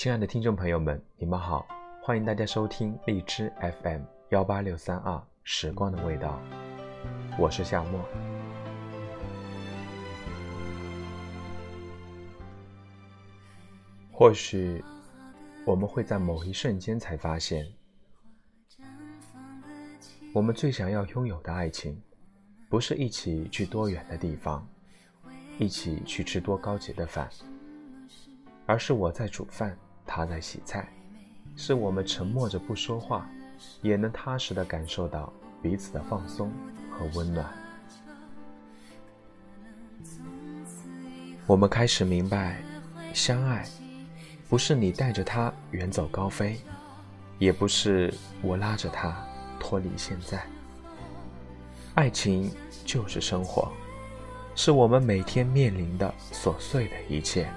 亲爱的听众朋友们，你们好，欢迎大家收听荔枝 FM 幺八六三二《时光的味道》，我是夏末。或许我们会在某一瞬间才发现，我们最想要拥有的爱情，不是一起去多远的地方，一起去吃多高级的饭，而是我在煮饭。他在洗菜，是我们沉默着不说话，也能踏实的感受到彼此的放松和温暖。我们开始明白，相爱不是你带着他远走高飞，也不是我拉着他脱离现在。爱情就是生活，是我们每天面临的琐碎的一切。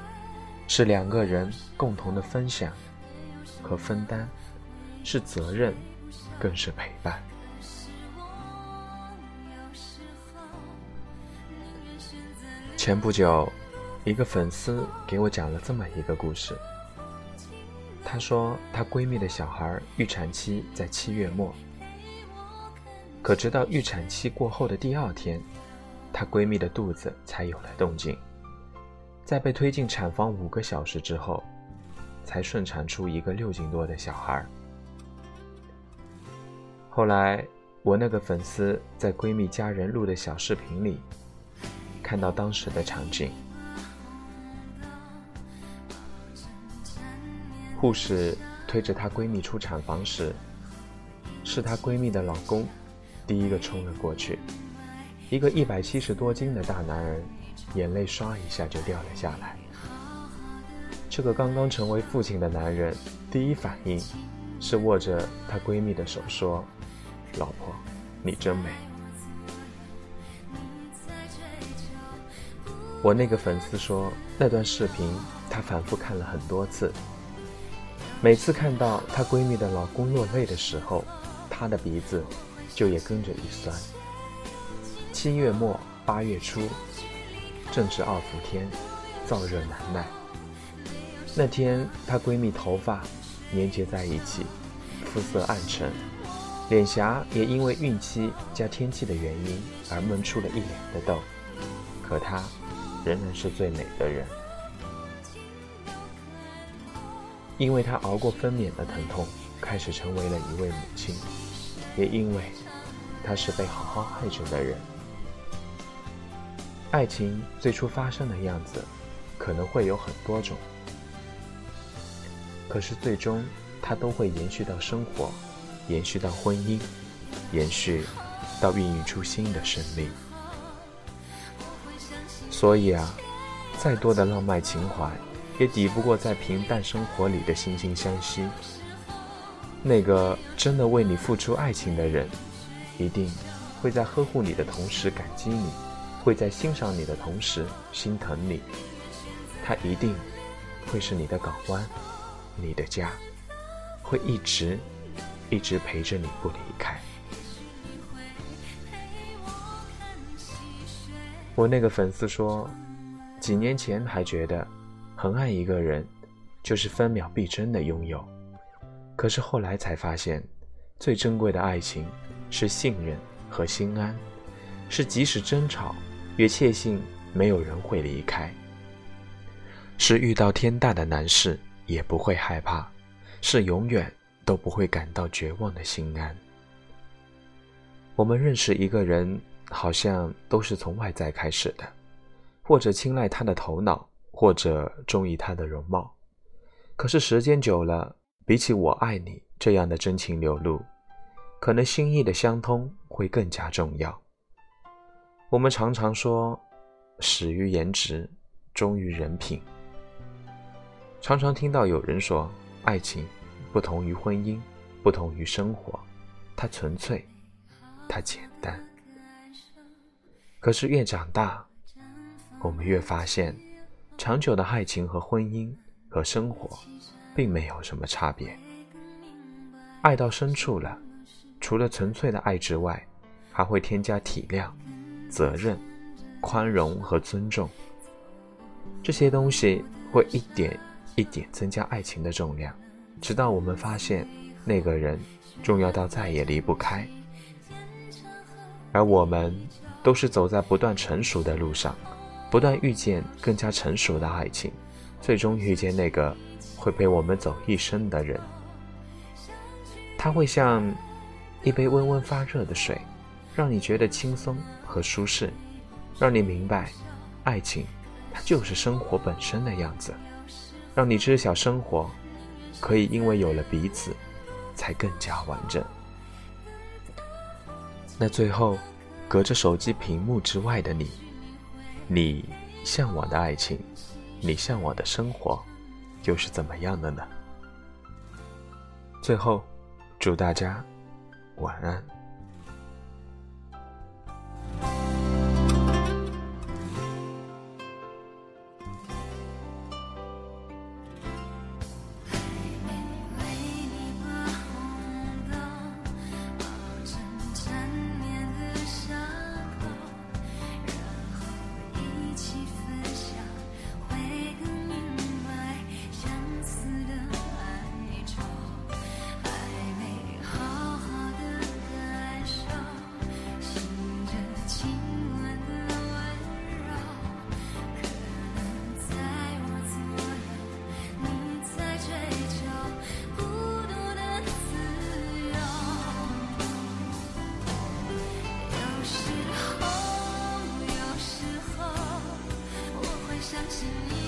是两个人共同的分享和分担，是责任，更是陪伴。前不久，一个粉丝给我讲了这么一个故事。她说，她闺蜜的小孩预产期在七月末，可直到预产期过后的第二天，她闺蜜的肚子才有了动静。在被推进产房五个小时之后，才顺产出一个六斤多的小孩。后来，我那个粉丝在闺蜜家人录的小视频里，看到当时的场景：护士推着她闺蜜出产房时，是她闺蜜的老公第一个冲了过去，一个一百七十多斤的大男人。眼泪唰一下就掉了下来。这个刚刚成为父亲的男人，第一反应是握着她闺蜜的手说：“老婆，你真美。”我那个粉丝说，那段视频她反复看了很多次，每次看到她闺蜜的老公落泪的时候，她的鼻子就也跟着一酸。七月末八月初。正值二伏天，燥热难耐。那天，她闺蜜头发粘结在一起，肤色暗沉，脸颊也因为孕期加天气的原因而闷出了一脸的痘。可她仍然是最美的人，因为她熬过分娩的疼痛，开始成为了一位母亲，也因为她是被好好爱着的人。爱情最初发生的样子，可能会有很多种，可是最终它都会延续到生活，延续到婚姻，延续到孕育出新的生命。所以啊，再多的浪漫情怀，也抵不过在平淡生活里的惺惺相惜。那个真的为你付出爱情的人，一定会在呵护你的同时感激你。会在欣赏你的同时心疼你，他一定会是你的港湾，你的家，会一直一直陪着你不离开。我那个粉丝说，几年前还觉得很爱一个人就是分秒必争的拥有，可是后来才发现，最珍贵的爱情是信任和心安，是即使争吵。也确信没有人会离开，是遇到天大的难事也不会害怕，是永远都不会感到绝望的心安。我们认识一个人，好像都是从外在开始的，或者青睐他的头脑，或者中意他的容貌。可是时间久了，比起“我爱你”这样的真情流露，可能心意的相通会更加重要。我们常常说，始于颜值，忠于人品。常常听到有人说，爱情不同于婚姻，不同于生活，它纯粹，它简单。可是越长大，我们越发现，长久的爱情和婚姻和生活，并没有什么差别。爱到深处了，除了纯粹的爱之外，还会添加体谅。责任、宽容和尊重，这些东西会一点一点增加爱情的重量，直到我们发现那个人重要到再也离不开。而我们都是走在不断成熟的路上，不断遇见更加成熟的爱情，最终遇见那个会陪我们走一生的人。他会像一杯温温发热的水，让你觉得轻松和舒适，让你明白，爱情它就是生活本身的样子，让你知晓生活可以因为有了彼此，才更加完整。那最后，隔着手机屏幕之外的你，你向往的爱情，你向往的生活，又是怎么样的呢？最后，祝大家晚安。相信你。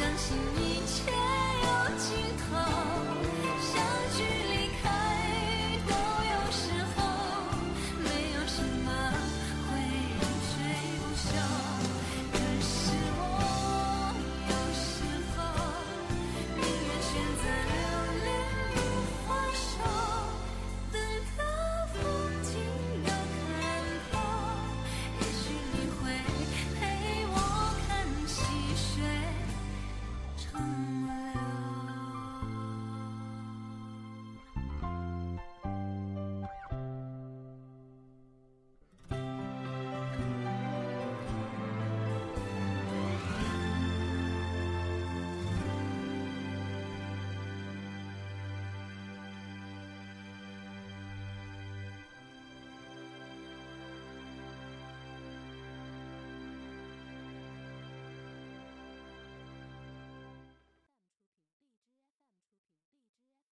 相信你。